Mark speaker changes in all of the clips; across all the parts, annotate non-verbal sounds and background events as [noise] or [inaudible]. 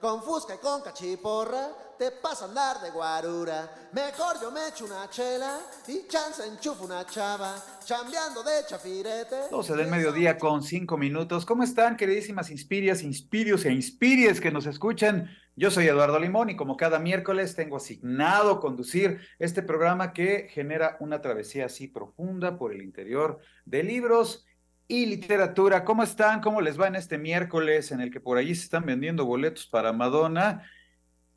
Speaker 1: Con fusca y con cachiporra, te pasa a andar de guarura. Mejor yo me echo una chela y chance enchufo una chava, chambeando de chafirete.
Speaker 2: 12 del mediodía con 5 minutos. ¿Cómo están, queridísimas Inspirias, Inspirios e Inspiries que nos escuchan? Yo soy Eduardo Limón y como cada miércoles tengo asignado conducir este programa que genera una travesía así profunda por el interior de libros y literatura. ¿Cómo están? ¿Cómo les va en este miércoles en el que por allí se están vendiendo boletos para Madonna?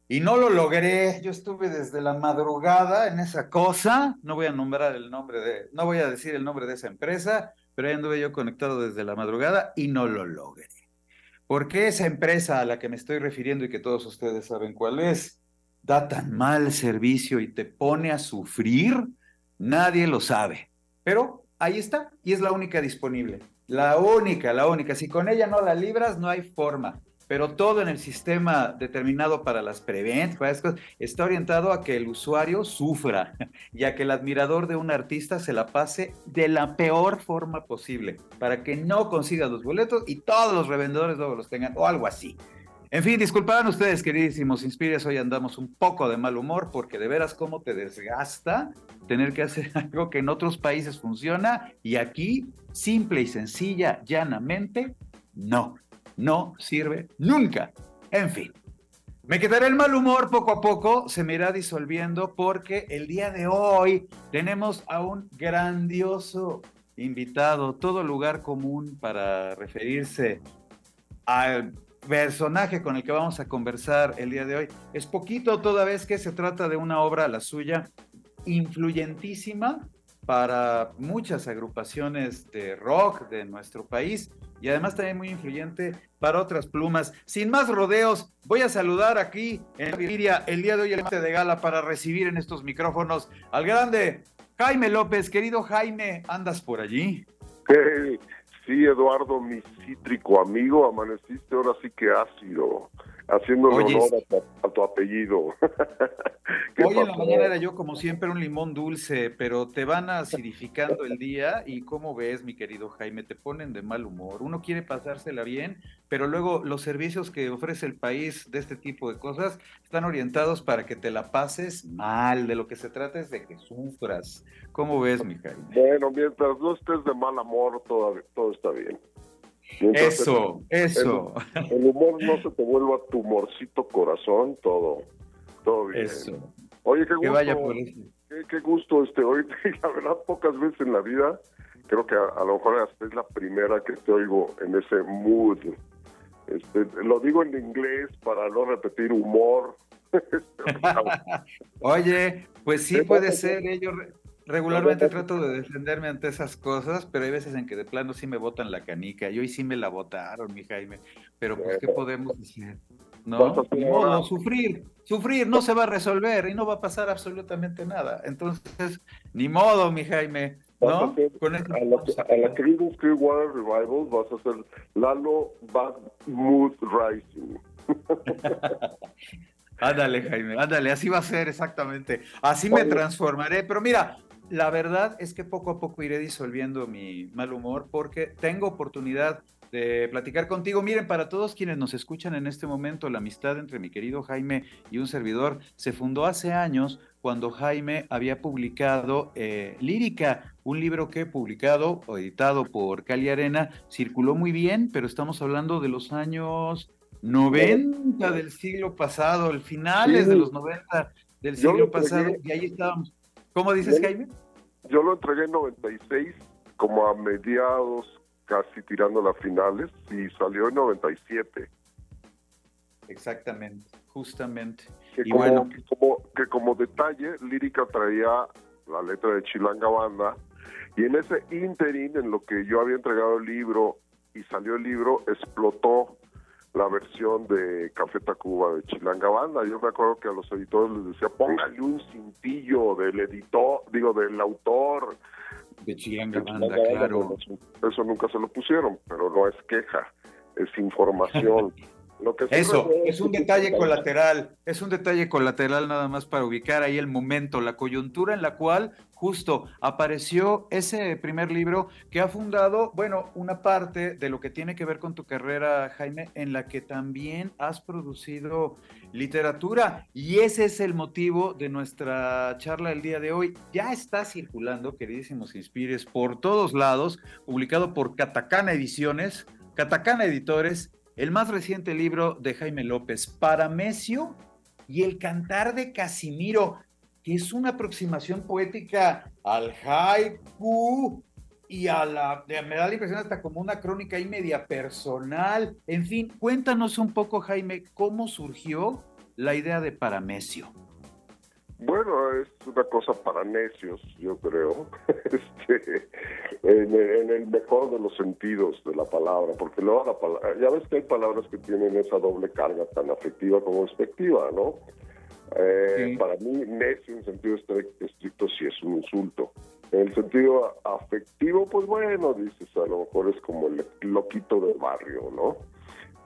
Speaker 2: Y no lo logré, yo estuve desde la madrugada en esa cosa, no voy a nombrar el nombre de, no voy a decir el nombre de esa empresa, pero ahí anduve yo conectado desde la madrugada y no lo logré. ¿Por qué esa empresa a la que me estoy refiriendo y que todos ustedes saben cuál es, da tan mal servicio y te pone a sufrir? Nadie lo sabe. Pero ahí está, y es la única disponible. La única, la única. Si con ella no la libras, no hay forma pero todo en el sistema determinado para las preventas está orientado a que el usuario sufra [laughs] y a que el admirador de un artista se la pase de la peor forma posible, para que no consiga los boletos y todos los revendedores luego los tengan, o algo así. En fin, disculpaban ustedes, queridísimos Inspires, hoy andamos un poco de mal humor porque de veras cómo te desgasta tener que hacer [laughs] algo que en otros países funciona y aquí, simple y sencilla, llanamente, no no sirve nunca. En fin, me quedará el mal humor poco a poco, se me irá disolviendo porque el día de hoy tenemos a un grandioso invitado, todo lugar común para referirse al personaje con el que vamos a conversar el día de hoy. Es poquito toda vez que se trata de una obra, la suya, influyentísima para muchas agrupaciones de rock de nuestro país y además también muy influyente para otras plumas. Sin más rodeos, voy a saludar aquí en Viviria el día de hoy el de gala para recibir en estos micrófonos al grande Jaime López. Querido Jaime, ¿andas por allí?
Speaker 3: Sí, Eduardo, mi cítrico amigo, amaneciste ahora sí que ácido haciendo honor a tu, apellido. [laughs]
Speaker 2: Hoy en la mañana era yo, como siempre, un limón dulce, pero te van acidificando el día y ¿cómo ves, mi querido Jaime? Te ponen de mal humor. Uno quiere pasársela bien, pero luego los servicios que ofrece el país de este tipo de cosas están orientados para que te la pases mal. De lo que se trata es de que sufras. ¿Cómo ves, mi Jaime?
Speaker 3: Bueno, mientras no estés de mal amor, todo, todo está bien
Speaker 2: eso, eso.
Speaker 3: El, humor no se te vuelva tumorcito corazón, todo, todo bien.
Speaker 2: Eso.
Speaker 3: Oye, qué gusto. vaya por eso. Qué, gusto este hoy, [laughs] la verdad, pocas veces en la vida, creo que a, lo mejor es la primera que te oigo en ese mood. Este, lo digo en inglés para no repetir humor. [laughs] [laughs]
Speaker 2: Oye, pues sí puede ser, ellos Regularmente trato de defenderme ante esas cosas, pero hay veces en que de plano sí me botan la canica. Y hoy sí me la botaron, mi Jaime. Pero pues, ¿qué podemos decir? ¿No? modo, sufrir, sufrir, no se va a resolver y no va a pasar absolutamente nada. Entonces, ni modo, mi Jaime. ¿No?
Speaker 3: Con a, la, a la Clearwater Revival vas a hacer Lalo Bad Mood Rising. [laughs]
Speaker 2: Ándale, Jaime, ándale, así va a ser exactamente. Así me transformaré. Pero mira, la verdad es que poco a poco iré disolviendo mi mal humor porque tengo oportunidad de platicar contigo. Miren, para todos quienes nos escuchan en este momento, la amistad entre mi querido Jaime y un servidor se fundó hace años cuando Jaime había publicado eh, Lírica, un libro que publicado o editado por Cali Arena, circuló muy bien, pero estamos hablando de los años 90 del siglo pasado, el finales de los 90 del siglo pasado, y ahí estábamos. ¿Cómo dices, Jaime?
Speaker 3: Yo lo entregué en 96, como a mediados, casi tirando las finales, y salió en 97.
Speaker 2: Exactamente, justamente.
Speaker 3: Que, como, bueno, que como, detalle, Lírica traía la letra de Chilanga Banda, y en ese interín, en lo que yo había entregado el libro y salió el libro, explotó la versión de Café Tacuba de Chilanga Banda. Yo me acuerdo que a los editores les decía, póngale un cintillo del editor, digo, del autor.
Speaker 2: De Chilanga Banda, claro.
Speaker 3: Eso, nunca se lo pusieron, pero no es queja, es información. [laughs]
Speaker 2: Eso, es un detalle colateral, es un detalle colateral nada más para ubicar ahí el momento, la coyuntura en la cual justo apareció ese primer libro que ha fundado, bueno, una parte de lo que tiene que ver con tu carrera, Jaime, en la que también has producido literatura y ese es el motivo de nuestra charla del día de hoy. Ya está circulando, queridísimos Inspires, por todos lados, publicado por Catacana Ediciones, Catacana Editores el más reciente libro de Jaime López, Paramesio y el cantar de Casimiro, que es una aproximación poética al haiku y a la, me da la impresión hasta como una crónica y media personal. En fin, cuéntanos un poco, Jaime, cómo surgió la idea de Paramesio.
Speaker 3: Bueno, es una cosa para necios, yo creo, [laughs] este, en, el mejor de los sentidos de la palabra, porque luego la palabra, ya ves que hay palabras que tienen esa doble carga, tan afectiva como expectiva, ¿no? Eh, para mí, necio en sentido estricto sí es un insulto. En el sentido afectivo, pues bueno, dices, a lo mejor es como el loquito del barrio, ¿no?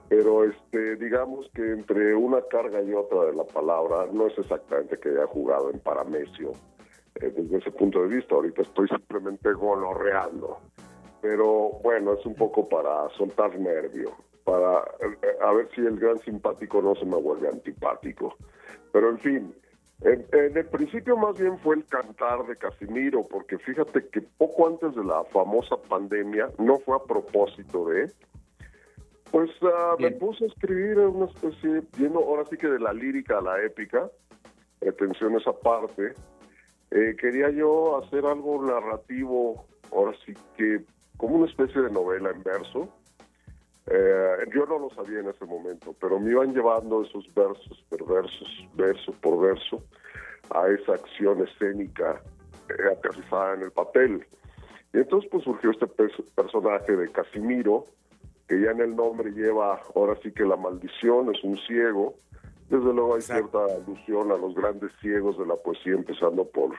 Speaker 3: Pero este digamos que entre una carga y otra de la palabra no es exactamente que haya jugado en paramesio eh, desde ese punto de vista. Ahorita estoy simplemente gonorreando. Pero bueno es un poco para soltar nervio para eh, a ver si el gran simpático no se me vuelve antipático. Pero en fin en, en, el principio más bien fue el cantar de Casimiro, porque fíjate que poco antes de la famosa pandemia, no fue a propósito de, pues ah, me puse a escribir una especie, viendo ahora sí que de la lírica a la épica, pretensiones aparte. Eh, quería yo hacer algo narrativo, ahora sí que como una especie de novela en verso. Eh, yo no lo sabía en ese momento, pero me iban llevando esos versos perversos, verso por verso, a esa acción escénica eh, aterrizada en el papel. Y entonces pues surgió este personaje de Casimiro, que ya en el nombre lleva ahora sí que la maldición, es un ciego. Desde luego hay cierta alusión a los grandes ciegos de la poesía, empezando por,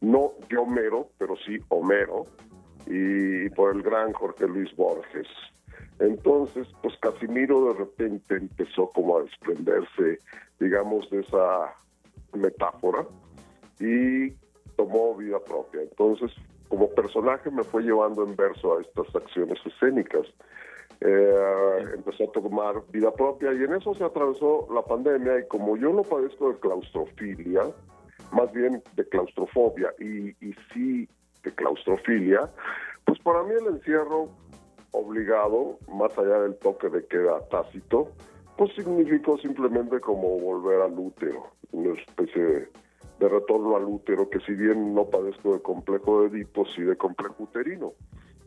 Speaker 3: no de Homero, pero sí Homero, y por el gran Jorge Luis Borges. Entonces, pues Casimiro de repente empezó como a desprenderse, digamos, de esa metáfora y tomó vida propia. Entonces, como personaje me fue llevando en verso a estas acciones escénicas eh, empezó a tomar vida propia y en eso se atravesó la pandemia y como yo no padezco de claustrofilia, más bien de claustrofobia y, y sí de claustrofilia, pues para mí el encierro obligado, más allá del toque de queda tácito, pues significó simplemente como volver al útero, una especie de, de retorno al útero, que si bien no padezco de complejo de Edipo, sí de complejo uterino.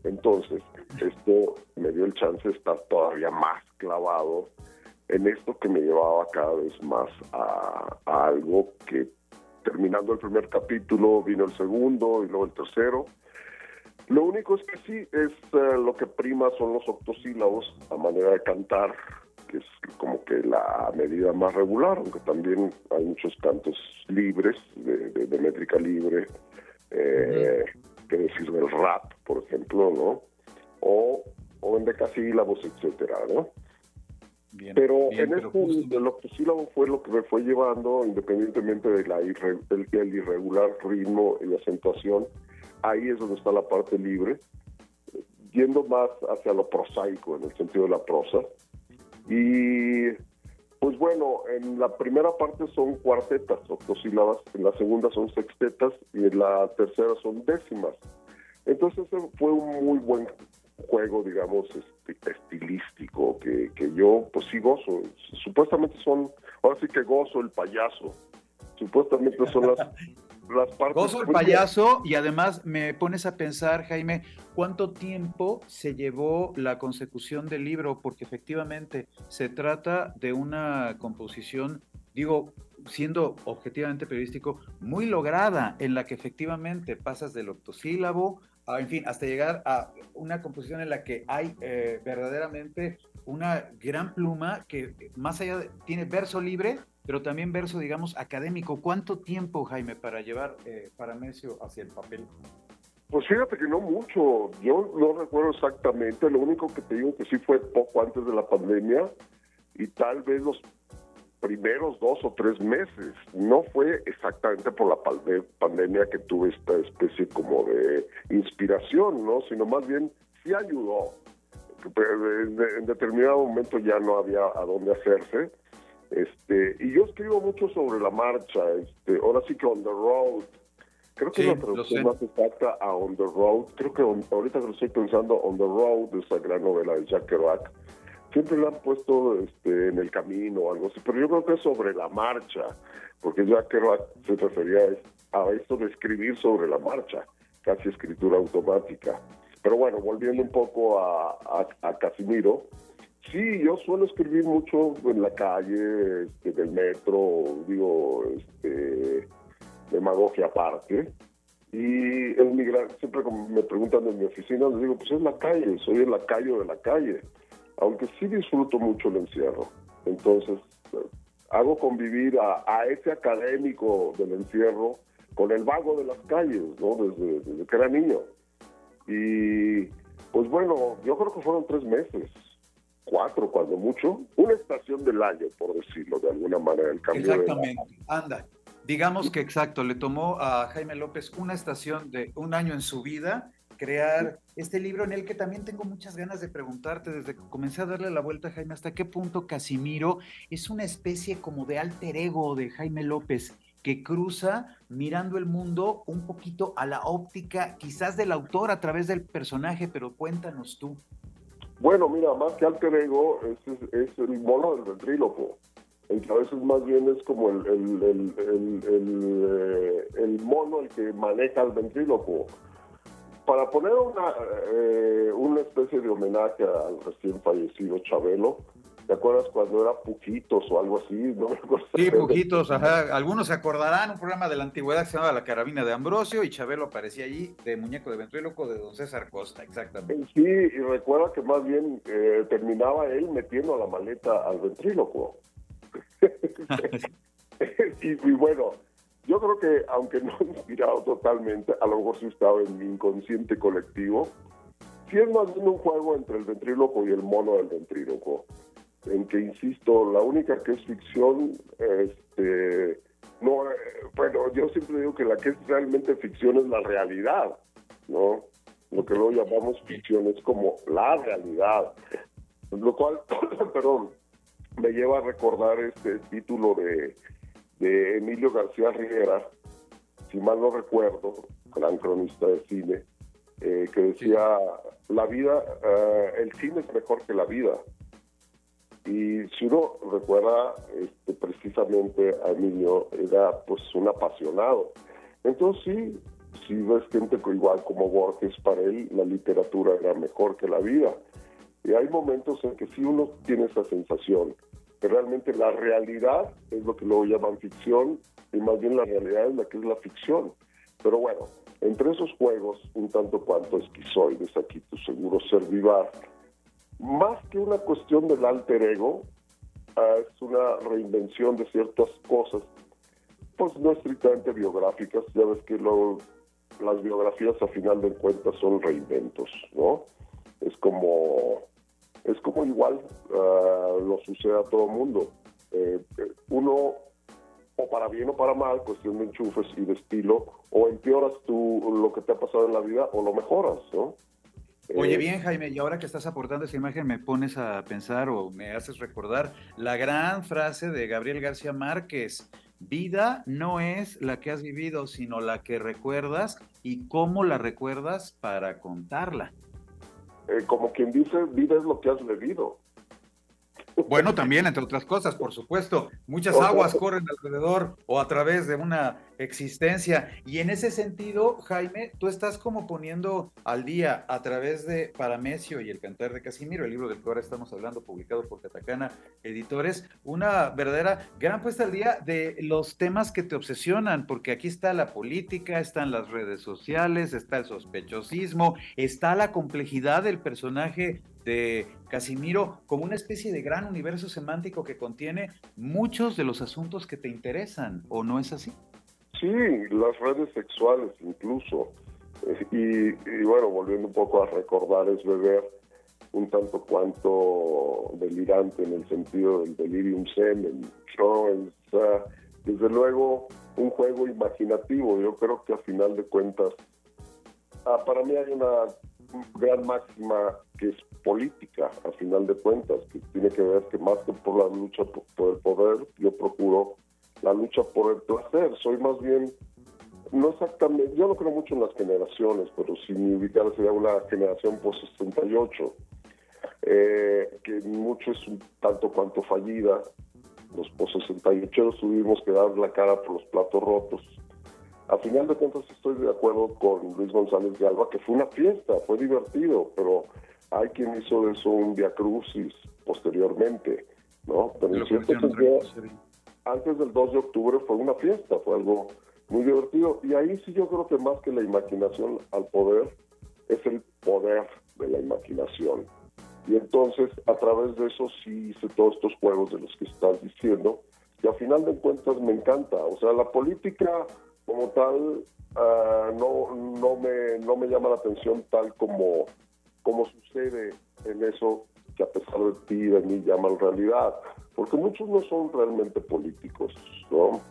Speaker 3: Entonces, esto me dio el chance de estar todavía más clavado en esto que me llevaba cada vez más a, algo que terminando el primer capítulo vino el segundo y luego el tercero. Lo único es que sí, es eh, lo que prima son los octosílabos a manera de cantar, que es como que la medida más regular, aunque también hay muchos cantos libres, de, métrica libre. Eh, que decir del rap, por ejemplo, ¿no? O, o en decasílabos, etcétera, ¿no? pero en este, el octosílabo fue lo que me fue llevando, independientemente de la del, irregular ritmo y acentuación, ahí es donde está la parte libre, yendo más hacia lo prosaico, en el sentido de la prosa. Y pues bueno, en la primera parte son cuartetas, octosílabas, en la segunda son sextetas y en la tercera son décimas. Entonces fue un muy buen juego, digamos, este, estilístico, que, que yo pues sí gozo. Supuestamente son, ahora sí que gozo el payaso. Supuestamente son las [laughs] las partes.
Speaker 2: Gozo el payaso y además me pones a pensar, Jaime, cuánto tiempo se llevó la consecución del libro, porque efectivamente se trata de una composición, digo, siendo objetivamente periodístico, muy lograda, en la que efectivamente pasas del octosílabo, en fin, hasta llegar a una composición en la que hay eh, verdaderamente una gran pluma que más allá de, tiene verso libre, pero también verso, digamos, académico. ¿Cuánto tiempo, Jaime, para llevar eh, hacia el papel?
Speaker 3: Pues fíjate que no mucho, yo no recuerdo exactamente, lo único que te digo que sí fue poco antes de la pandemia y tal vez los primeros dos o tres meses. No fue exactamente por la pandemia que tuve esta especie como de inspiración, ¿no? Sino más bien sí ayudó. En determinado momento ya no había a dónde hacerse. Este, y yo escribo mucho sobre la marcha, este, ahora sí que on the road, Creo que la traducción más exacta a On the Road, creo que ahorita que lo estoy pensando, On the Road, esa gran novela de Jack Kerouac, siempre la han puesto este, en el camino o algo así, pero yo creo que es sobre la marcha, porque Jack Kerouac se refería a esto de escribir sobre la marcha, casi escritura automática. Pero bueno, volviendo un poco a, a, a Casimiro, sí, yo suelo escribir mucho en la calle, este, del metro, digo, este demagogia aparte. Y el migrante, siempre me preguntan en mi oficina, les digo, pues es la calle, soy en la calle de la calle. Aunque sí disfruto mucho el encierro. Entonces, hago convivir a, ese académico del encierro con el vago de las calles, ¿no? Desde, desde que era niño. Y pues bueno, yo creo que fueron tres meses, cuatro cuando mucho, una estación del año, por decirlo de alguna manera, el cambio
Speaker 2: Exactamente, anda. Digamos que exacto, le tomó a Jaime López una estación de un año en su vida crear este libro en el que también tengo muchas ganas de preguntarte desde que comencé a darle la vuelta a Jaime hasta qué punto Casimiro es una especie como de alter ego de Jaime López que cruza mirando el mundo un poquito a la óptica quizás del autor a través del personaje, pero cuéntanos tú.
Speaker 3: Bueno, mira, más que alter ego es, el mono del ventríloco el que a veces más bien es como el, el, el, el, mono el que maneja el ventríloco. Para poner una, eh, una especie de homenaje al recién fallecido Chabelo, ¿te acuerdas cuando era Pujitos o algo así? No
Speaker 2: Sí, Pujitos, ajá. Algunos se acordarán, un programa de la antigüedad que se llamaba La Carabina de Ambrosio y Chabelo aparecía allí de muñeco de ventríloco de don César Costa, exactamente.
Speaker 3: Sí, y recuerda que más bien eh, terminaba él metiendo la maleta al ventríloco. [laughs] [laughs] y, bueno, yo creo que aunque no [laughs] inspirado totalmente, a lo mejor sí estaba en mi inconsciente colectivo, sí es más bien un juego entre el ventríloco y el mono del ventríloco, en que, insisto, la única que es ficción, este, no, bueno, yo siempre digo que la que es realmente ficción es la realidad, ¿no? Lo que luego llamamos ficción es como la realidad, lo cual, [clears throat] perdón, me lleva a recordar este título de, Emilio García Rivera, si mal no recuerdo, gran cronista de cine, eh, que decía, la vida, eh, el cine es mejor que la vida. Y si uno recuerda, este, precisamente a Emilio era pues un apasionado. Entonces sí, si ves gente igual como Borges, para él la literatura era mejor que la vida. Y hay momentos en que sí uno tiene esa sensación que realmente la realidad es lo que luego llaman ficción y más bien la realidad es la que es la ficción. Pero bueno, entre esos juegos, un tanto cuanto esquizoides, aquí tu seguro ser vivar, más que una cuestión del alter ego, ah, es una reinvención de ciertas cosas, pues no estrictamente biográficas, ya ves que las biografías a final de cuentas son reinventos, ¿no? Es como es como igual uh, lo sucede a todo el mundo. Eh, uno, o para bien o para mal, cuestión de enchufes y de estilo, o empeoras tú lo que te ha pasado en la vida o lo mejoras, ¿no?
Speaker 2: Oye, eh, bien, Jaime, y ahora que estás aportando esa imagen, me pones a pensar o me haces recordar la gran frase de Gabriel García Márquez. Vida no es la que has vivido, sino la que recuerdas y cómo la recuerdas para contarla.
Speaker 3: Eh, como quien dice, vida es lo que has bebido.
Speaker 2: Bueno, también, entre otras cosas, por supuesto, muchas aguas corren alrededor o a través de una existencia. Y en ese sentido, Jaime, tú estás como poniendo al día a través de Paramesio y el Cantar de Casimiro, el libro del que ahora estamos hablando, publicado por Catacana Editores, una verdadera gran puesta al día de los temas que te obsesionan, porque aquí está la política, están las redes sociales, está el sospechosismo, está la complejidad del personaje de Casimiro como una especie de gran universo semántico que contiene muchos de los asuntos que te interesan, ¿o no es así?
Speaker 3: Sí, las redes sexuales incluso. Y, y, bueno, volviendo un poco a recordar, es beber un tanto cuanto delirante en el sentido del delirium semen, ¿no? Es, desde luego un juego imaginativo, yo creo que a final de cuentas, ah, para mí hay una gran máxima que es política, a final de cuentas, que tiene que ver que más que por la lucha por el poder, yo procuro la lucha por el placer, soy más bien no exactamente, yo no creo mucho en las generaciones, pero si mi ubicada sería una generación post-68, eh, que mucho es un tanto cuanto fallida. Los post-68 tuvimos que dar la cara por los platos rotos. A final de cuentas estoy de acuerdo con Luis González de Alba, que fue una fiesta, fue divertido, pero hay quien hizo de eso un crucis posteriormente, ¿no? Pero en cierto antes del 2 de octubre fue una fiesta, fue algo muy divertido. Y ahí sí yo creo que más que la imaginación al poder, es el poder de la imaginación. Y entonces, a través de eso sí hice todos estos juegos de los que estás diciendo, y al final de cuentas me encanta. O sea, la política como tal ah, no, no, me, no me llama la atención tal como, como sucede en eso que a pesar de ti de mí llaman realidad. Porque muchos no son realmente políticos, ¿no?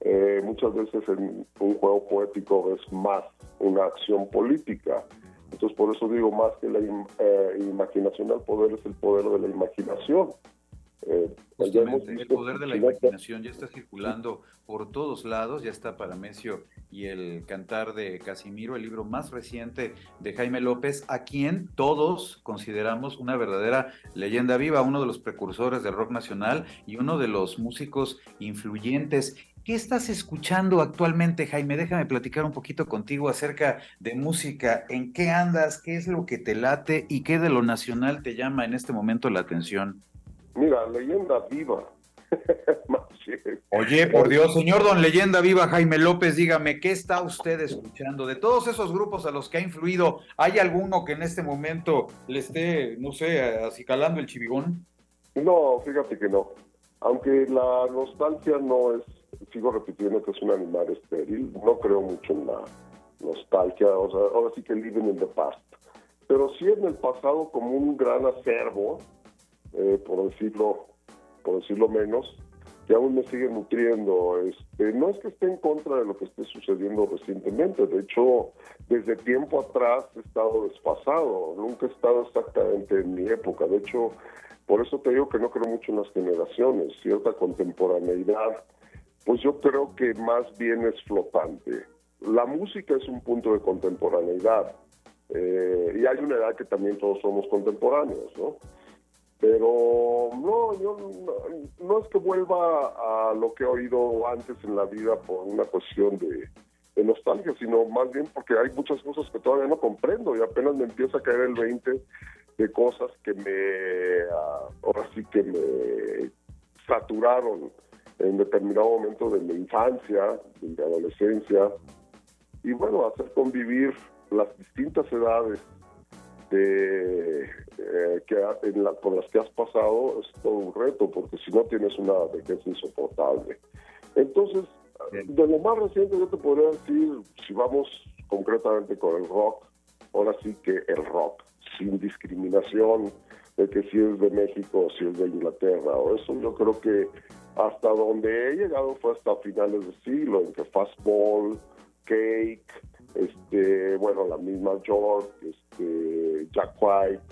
Speaker 3: Eh, muchas veces en un juego poético es más una acción política. Entonces por eso digo más que la eh, imaginación al poder es el poder de la imaginación.
Speaker 2: Eh, el poder de la imaginación ya está circulando por todos lados, ya está para Mesio y el cantar de Casimiro, el libro más reciente de Jaime López, a quien todos consideramos una verdadera leyenda viva, uno de los precursores del rock nacional y uno de los músicos influyentes. ¿Qué estás escuchando actualmente, Jaime? Déjame platicar un poquito contigo acerca de música. ¿En qué andas? ¿Qué es lo que te late? ¿Y qué de lo nacional te llama en este momento la atención?
Speaker 3: Mira, leyenda viva. [laughs]
Speaker 2: Oye, por Dios, señor don Leyenda Viva Jaime López, dígame, ¿qué está usted escuchando? De todos esos grupos a los que ha influido, ¿hay alguno que en este momento le esté, no sé, acicalando el chivigón?
Speaker 3: No, fíjate que no. Aunque la nostalgia no es sigo repitiendo que es un animal estéril, no creo mucho en la nostalgia, o sea, ahora sí que living in the past, pero sí en el pasado como un gran acervo, eh, por decirlo, por decirlo menos, que aún me sigue nutriendo. Este, no es que esté en contra de lo que esté sucediendo recientemente, de hecho, desde tiempo atrás he estado desfasado, nunca he estado exactamente en mi época, de hecho, por eso te digo que no creo mucho en las generaciones, cierta contemporaneidad pues yo creo que más bien es flotante. La música es un punto de contemporaneidad eh, y hay una edad que también todos somos contemporáneos, ¿no? Pero no, yo no, es que vuelva a lo que he oído antes en la vida por una cuestión de, nostalgia, sino más bien porque hay muchas cosas que todavía no comprendo y apenas me empieza a caer el 20 de cosas que me, ah, ahora sí que me saturaron en determinado momento de mi infancia, de mi adolescencia, y bueno, hacer convivir las distintas edades de, eh, que, en la, con las que has pasado es todo un reto, porque si no tienes una vejez insoportable. Entonces, de lo más reciente yo te podría decir, si vamos concretamente con el rock, ahora sí que el rock, sin discriminación de que si es de México o si es de Inglaterra, o eso yo creo que hasta donde he llegado fue hasta finales de siglo, en que Fastball, Cake, este, bueno, la misma York, este, Jack White,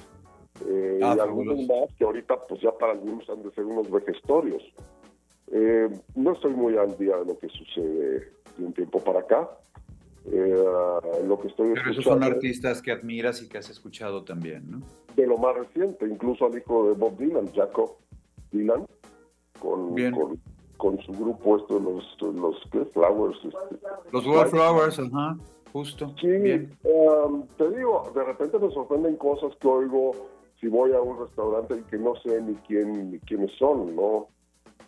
Speaker 3: eh, ah, y algunos más que ahorita pues ya para algunos han de ser unos vejestorios. Eh, no estoy muy al día de lo que sucede de un tiempo para acá. Eh, lo que estoy
Speaker 2: Pero esos son artistas que admiras y que has escuchado también, ¿no?
Speaker 3: De lo más reciente, incluso al hijo de Bob Dylan, Jacob Dylan, con, con, su grupo esto los los ¿qué? Flowers este,
Speaker 2: los Flowers ajá justo
Speaker 3: sí um, te digo de repente me sorprenden cosas que oigo si voy a un restaurante y que no sé ni quién ni quiénes son no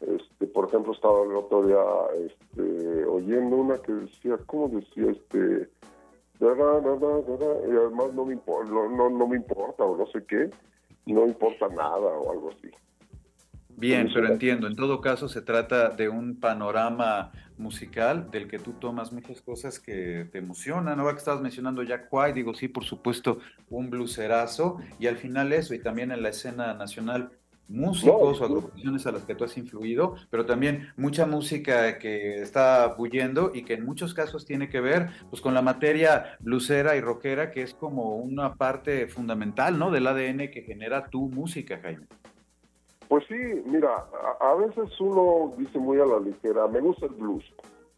Speaker 3: este por ejemplo estaba el otro día este oyendo una que decía cómo decía este y además no me no, no, no me importa o no sé qué no importa nada o algo así
Speaker 2: Bien, pero entiendo, en todo caso se trata de un panorama musical del que tú tomas muchas cosas que te emocionan. Ahora que estabas mencionando Jack White, digo, sí, por supuesto, un bluserazo, y al final eso, y también en la escena nacional, músicos o agrupaciones a las que tú has influido, pero también mucha música que está bulliendo y que en muchos casos tiene que ver pues con la materia blusera y rockera, que es como una parte fundamental, ¿no? Del ADN que genera tu música, Jaime.
Speaker 3: Pues sí, mira, a, veces uno dice muy a la ligera, me gusta el blues.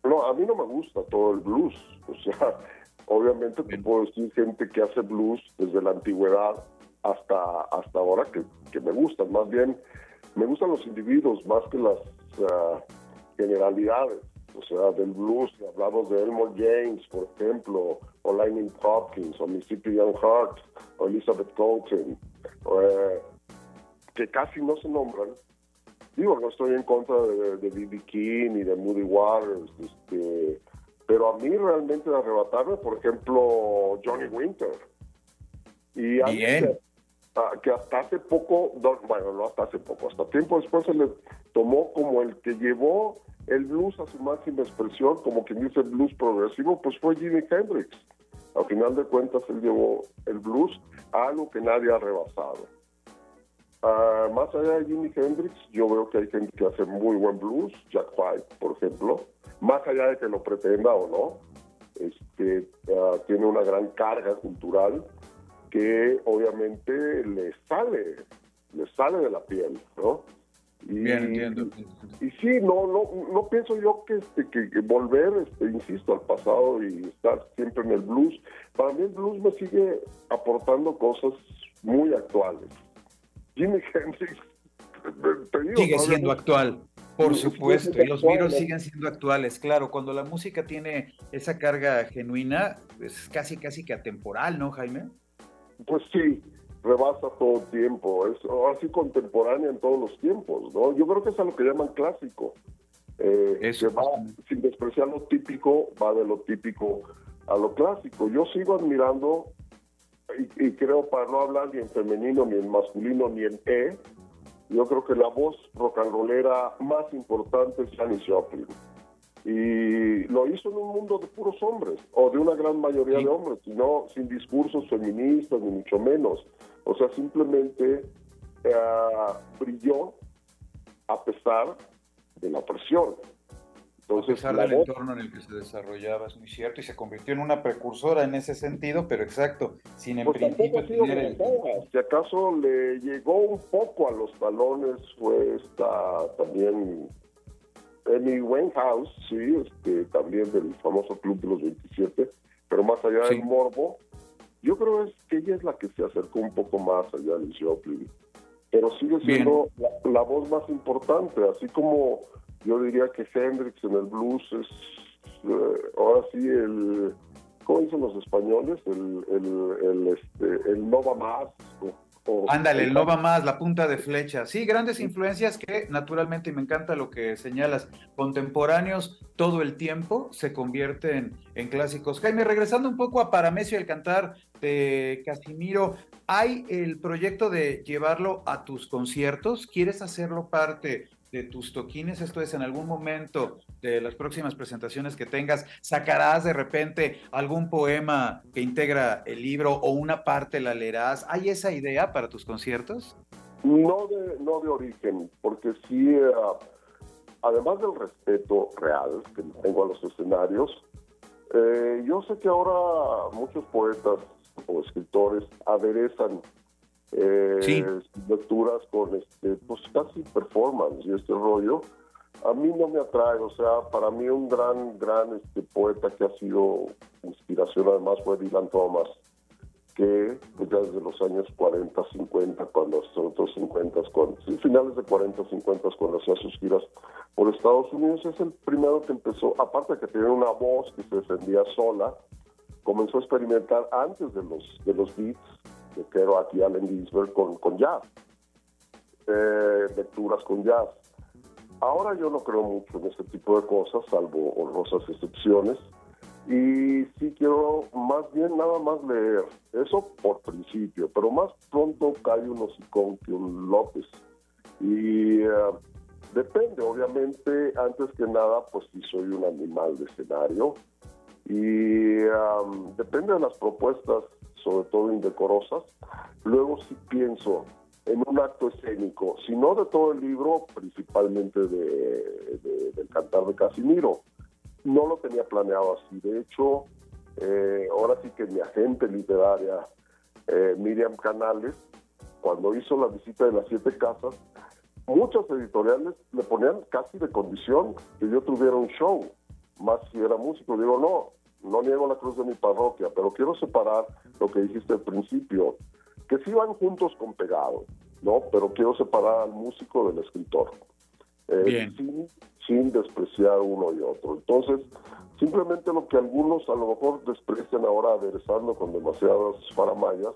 Speaker 3: No, a mí no me gusta todo el blues. [laughs] O sea, obviamente te puedo decir gente que hace blues desde la antigüedad hasta, hasta ahora que, que me gustan. Más bien, me gustan los individuos más que las generalidades. O sea, del blues, hablamos de Elmore James, por ejemplo, o Lightning Hopkins, o Mississippi Young Heart, o Elizabeth Colton. Eh, que casi no se nombran. Digo, no estoy en contra de B.B. King y de Moody Waters, este, pero a mí realmente de arrebatarme, por ejemplo, Johnny Winter. Y
Speaker 2: Bien.
Speaker 3: Ah, que, hasta hace poco, bueno, no hasta hace poco, hasta tiempo después se le tomó como el que llevó el blues a su máxima expresión, como quien dice blues progresivo, pues fue Jimi Hendrix. Al final de cuentas, él llevó el blues a algo que nadie ha rebasado. Ah, más allá de Jimi Hendrix, yo veo que hay gente que hace muy buen blues, Jack White, por ejemplo, más allá de que lo pretenda o no, este, ah, tiene una gran carga cultural que obviamente le sale, le sale de la piel, ¿no?
Speaker 2: Y, Bien, entiendo.
Speaker 3: Y, sí, no, no, no pienso yo que, este, que, volver, este, insisto, al pasado y estar siempre en el blues. Para mí el blues me sigue aportando cosas muy actuales. Jimi Hendrix
Speaker 2: sigue siendo actual, por supuesto, y los virus siguen siendo actuales, claro, cuando la música tiene esa carga genuina, es casi casi que atemporal, ¿no, Jaime?
Speaker 3: Pues sí, rebasa todo tiempo, es así contemporánea en todos los tiempos, ¿no? Yo creo que es a lo que llaman clásico. Eh, Eso, va, sin despreciar lo típico, va de lo típico a lo clásico. Yo sigo admirando y, creo para no hablar ni en femenino, ni en masculino, ni en E, yo creo que la voz rock and rollera más importante es Janis Joplin. Y lo hizo en un mundo de puros hombres, o de una gran mayoría de hombres, sino sin discursos feministas, ni mucho menos. O sea, simplemente eh, brilló a pesar de la presión.
Speaker 2: Entonces, a pesar del entorno en el que se desarrollaba, es muy cierto, y se convirtió en una precursora en ese sentido, pero exacto, sin en pues principio tener el...
Speaker 3: Si acaso le llegó un poco a los talones fue esta también Amy Winehouse, sí, este, también del famoso Club de los 27, pero más allá del morbo, yo creo es que ella es la que se acercó un poco más allá de Joplin, pero sigue siendo la voz más importante, así como yo diría que Hendrix en el blues es eh, ahora sí el ¿cómo dicen los españoles? El, el, el, este, el no va más.
Speaker 2: Ándale, el no va más, la punta de flecha. Sí, grandes influencias que naturalmente, y me encanta lo que señalas, contemporáneos todo el tiempo se convierten en clásicos. Jaime, regresando un poco a Paramesio el cantar de Casimiro, ¿hay el proyecto de llevarlo a tus conciertos? ¿Quieres hacerlo parte de tus toquines, esto es, en algún momento de las próximas presentaciones que tengas, sacarás de repente algún poema que integra el libro o una parte la leerás. ¿Hay esa idea para tus conciertos?
Speaker 3: No de, no de origen, porque sí, eh, además del respeto real que tengo a los escenarios, eh, yo sé que ahora muchos poetas o escritores aderezan eh, lecturas con este, pues casi performance y este rollo. A mí no me atrae, o sea, para mí un gran, gran este, poeta que ha sido inspiración además fue Dylan Thomas, que pues, ya desde los años 40, 50, cuando otros 50, con, finales de 40, 50, cuando hacía sus giras por Estados Unidos, es el primero que empezó, aparte de que tenía una voz que se defendía sola, comenzó a experimentar antes de los, de los beats que quiero aquí Allen Ginsberg con, con jazz, eh, lecturas con jazz. Ahora yo no creo mucho en este tipo de cosas, salvo honrosas excepciones, y sí quiero más bien nada más leer, eso por principio, pero más pronto cae un hocicón que un López. Y eh, depende, obviamente, antes que nada, pues si soy un animal de escenario. Y depende de las propuestas, sobre todo indecorosas. Luego sí pienso en un acto escénico, si no de todo el libro, principalmente de, del cantar de Casimiro. No lo tenía planeado así. De hecho, eh, ahora sí que mi agente literaria, eh, Miriam Canales, cuando hizo la visita de las siete casas, muchas editoriales le ponían casi de condición que yo tuviera un show, más si era músico. Digo, no, no niego la cruz de mi parroquia, pero quiero separar lo que dijiste al principio, que sí van juntos con pegado, ¿no? Pero quiero separar al músico del escritor. Eh, sin, sin despreciar uno y otro. Entonces, simplemente lo que algunos a lo mejor desprecian ahora aderezando con demasiadas faramayas,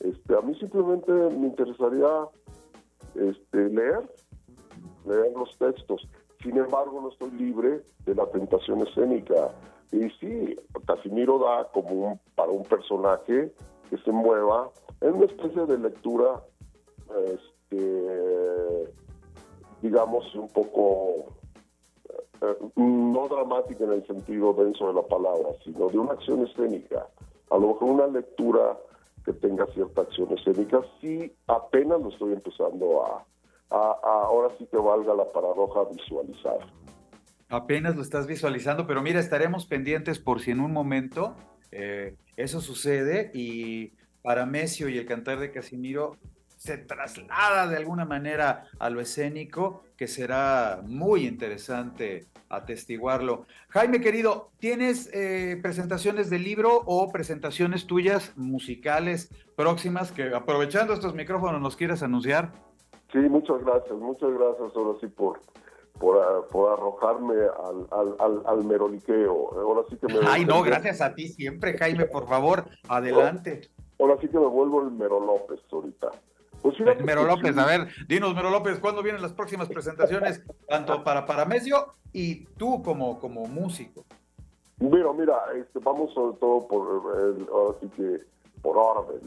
Speaker 3: este, a mí simplemente me interesaría este, leer, leer los textos. Sin embargo, no estoy libre de la tentación escénica. Y sí, Casimiro da como un, para un personaje que se mueva en una especie de lectura, este, digamos, un poco, eh, no dramática en el sentido denso de la palabra, sino de una acción escénica. A lo mejor una lectura que tenga cierta acción escénica, sí apenas lo estoy empezando a, ahora sí que valga la paradoja visualizar.
Speaker 2: Apenas lo estás visualizando, pero mira, estaremos pendientes por si en un momento eh, eso sucede y para Mesio y el cantar de Casimiro se traslada de alguna manera a lo escénico, que será muy interesante atestiguarlo. Jaime, querido, ¿tienes eh, presentaciones de libro o presentaciones tuyas musicales próximas que aprovechando estos micrófonos nos quieras anunciar?
Speaker 3: Sí, muchas gracias, muchas gracias ahora sí por, por, arrojarme al, al, al, meroliqueo. Ahora sí que me
Speaker 2: Ay, no, gracias a ti siempre, Jaime, por favor, adelante.
Speaker 3: Ahora sí que me vuelvo el Mero López ahorita.
Speaker 2: Pues Mero López, a ver, dinos, Mero López, ¿cuándo vienen las próximas presentaciones, tanto para Paramesio y tú como, como músico?
Speaker 3: Mira, mira, este, vamos sobre todo por, ahora sí que, por orden.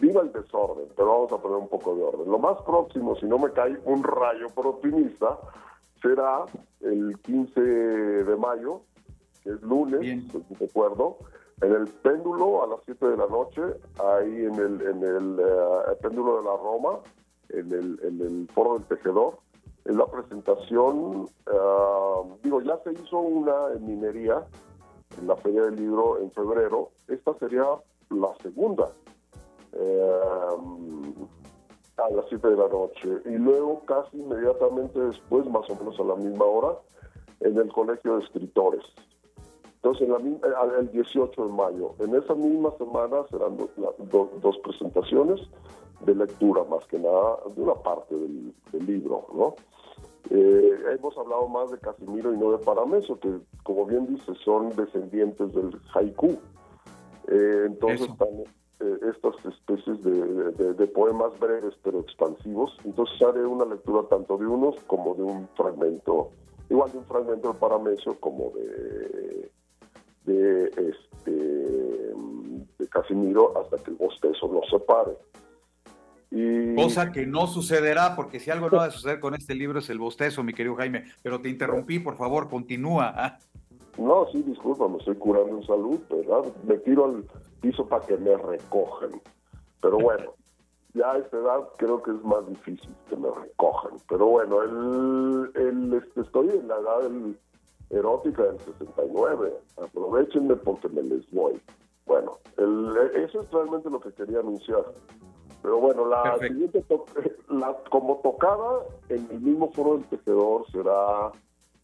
Speaker 3: Viva el desorden, pero vamos a poner un poco de orden. Lo más próximo, si no me cae un rayo por optimista, será el 15 de mayo, que es lunes, si recuerdo, en el péndulo a las 7 de la noche, ahí en el, en el, eh, péndulo de la Roma, en el, en el foro del tejedor. En la presentación, ah, digo, ya se hizo una en minería, en la Feria del Libro en febrero. Esta sería la segunda, eh, a las 7 de la noche. Y luego, casi inmediatamente después, más o menos a la misma hora, en el Colegio de Escritores. Entonces, en la, el 18 de mayo, en esa misma semana serán dos presentaciones de lectura, más que nada, de una parte del, libro, ¿no? Eh, hemos hablado más de Casimiro y no de Parameso, que como bien dice, son descendientes del haiku. Eh, entonces están eh, estas especies de, de, poemas breves pero expansivos. Entonces haré una lectura tanto de unos como de un fragmento, igual de un fragmento de Paramesio como de de, este, de Casimiro hasta que el bostezo lo separe.
Speaker 2: Y... Cosa que no sucederá, porque si algo no va a [laughs] suceder con este libro es el bostezo, mi querido Jaime. Pero te interrumpí, por favor, continúa.
Speaker 3: No, sí, disculpa, me estoy curando en salud, ¿verdad? Me tiro al piso para que me recojan. Pero bueno, ya a esta edad creo que es más difícil que me recojan. Pero bueno, el, el, este, estoy en la edad del erótica del 69. Aprovechenme porque me les voy. Bueno, eso es realmente lo que quería anunciar. Pero bueno, la siguiente, [laughs] la, como tocada en el mismo foro del tejedor será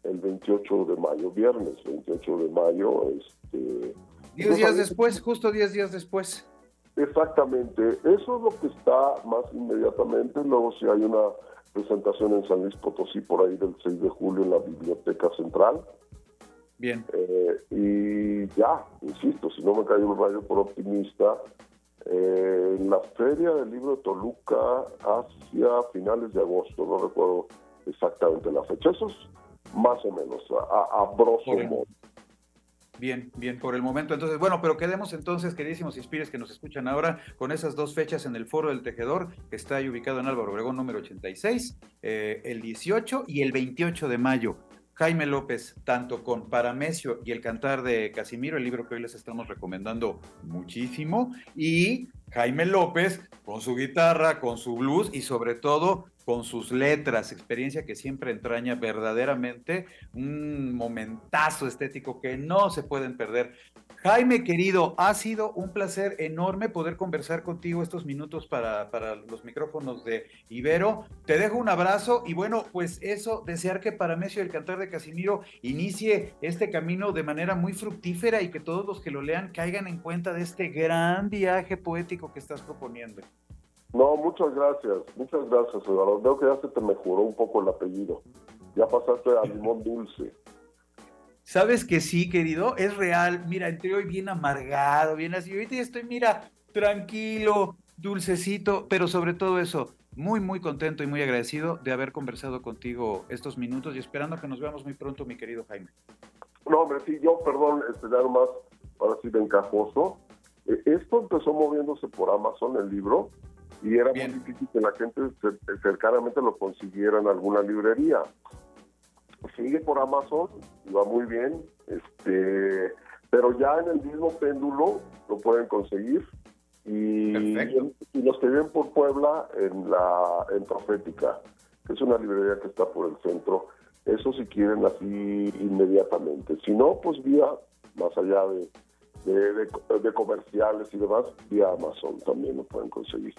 Speaker 3: el 28 de mayo, viernes 28 de mayo. Este,
Speaker 2: 10 días después, justo 10 días después.
Speaker 3: Exactamente, eso es lo que está más inmediatamente. Luego, si hay una presentación en San Luis Potosí por ahí del 6 de julio en la Biblioteca Central.
Speaker 2: Bien.
Speaker 3: Eh, y ya, insisto, si no me cae un rayo por optimista, eh, en la Feria del Libro de Toluca hacia finales de agosto, no recuerdo exactamente la fecha, eso es más o menos, a, a modo.
Speaker 2: Bien, bien, por el momento. Entonces, bueno, pero quedemos entonces, queridísimos Inspires que nos escuchan ahora, con esas dos fechas en el Foro del Tejedor, que está ahí ubicado en Álvaro Obregón número 86, eh, el 18 y el 28 de mayo. Jaime López, tanto con Paramesio y el cantar de Casimiro, el libro que hoy les estamos recomendando muchísimo, y Jaime López con su guitarra, con su blues y sobre todo con sus letras, experiencia que siempre entraña verdaderamente un momentazo estético que no se pueden perder. Jaime, querido, ha sido un placer enorme poder conversar contigo estos minutos para, para, los micrófonos de Ibero. Te dejo un abrazo y bueno, pues eso, desear que para Messi el cantar de Casimiro inicie este camino de manera muy fructífera y que todos los que lo lean caigan en cuenta de este gran viaje poético que estás proponiendo.
Speaker 3: No, muchas gracias, muchas gracias, Eduardo. Veo que ya se te mejoró un poco el apellido. Ya pasaste a limón dulce.
Speaker 2: Sabes que sí, querido, es real. Mira, entré hoy bien amargado, bien así. Ahorita estoy, mira, tranquilo, dulcecito, pero sobre todo eso, muy, muy contento y muy agradecido de haber conversado contigo estos minutos y esperando que nos veamos muy pronto, mi querido Jaime.
Speaker 3: No, hombre, sí, yo, perdón, este, ya nomás, ahora sí de encajoso. Eh, esto empezó moviéndose por Amazon, el libro, y era muy difícil que la gente cercanamente lo consiguiera en alguna librería. Sigue por Amazon, va muy bien, este, pero ya en el mismo péndulo lo pueden conseguir. Y, y, los que viven por Puebla en la en Profética, que es una librería que está por el centro, eso si quieren así inmediatamente. Si no, pues vía, más allá de, de comerciales y demás, vía Amazon también lo pueden conseguir.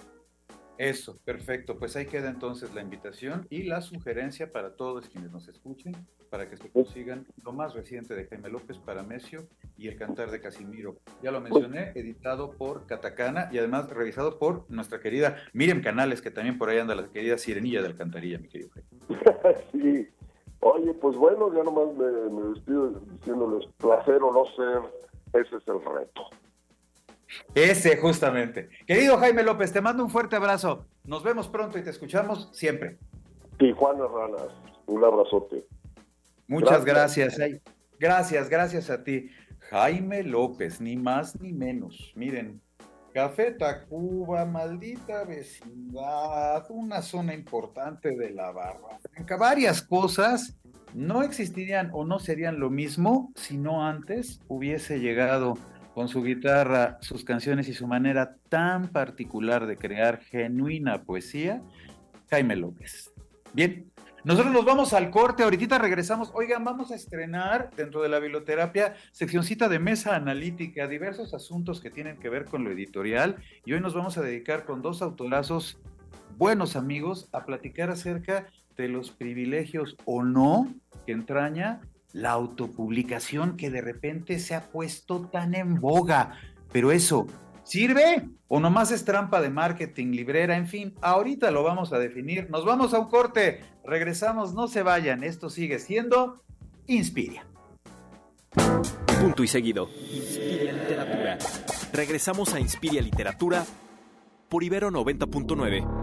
Speaker 2: Eso, perfecto. Pues ahí queda entonces la invitación y la sugerencia para todos quienes nos escuchen, para que se consigan lo más reciente de Jaime López para Mesio y El Cantar de Casimiro. Ya lo mencioné, editado por Catacana y además revisado por nuestra querida Miriam Canales, que también por ahí anda la querida Sirenilla de Alcantarilla, mi querido
Speaker 3: Jaime. [laughs] sí. Oye, pues bueno, ya nomás me, me despido diciéndoles placer o no ser, ese es el reto.
Speaker 2: Ese, justamente. Querido Jaime López, te mando un fuerte abrazo. Nos vemos pronto y te escuchamos siempre.
Speaker 3: Tijuana Ranas, un abrazote.
Speaker 2: Muchas gracias. Gracias, gracias, a ti. Jaime López, ni más ni menos. Miren, Café Tacuba, maldita vecindad, una zona importante de la barra. Varias cosas no existirían o no serían lo mismo si no antes hubiese llegado con su guitarra, sus canciones y su manera tan particular de crear genuina poesía, Jaime López. Bien, nosotros nos vamos al corte, ahorita regresamos. Oigan, vamos a estrenar dentro de la biblioterapia seccioncita de mesa analítica, diversos asuntos que tienen que ver con lo editorial y hoy nos vamos a dedicar con dos autorazos buenos amigos a platicar acerca de los privilegios o no que entraña la autopublicación que de repente se ha puesto tan en boga. Pero eso, ¿sirve o nomás es trampa de marketing, librera? En fin, ahorita lo vamos a definir. Nos vamos a un corte, regresamos, no se vayan. Esto sigue siendo Inspiria.
Speaker 4: Punto y seguido. Inspiria Literatura. Regresamos a Inspiria Literatura por Ibero 90.9.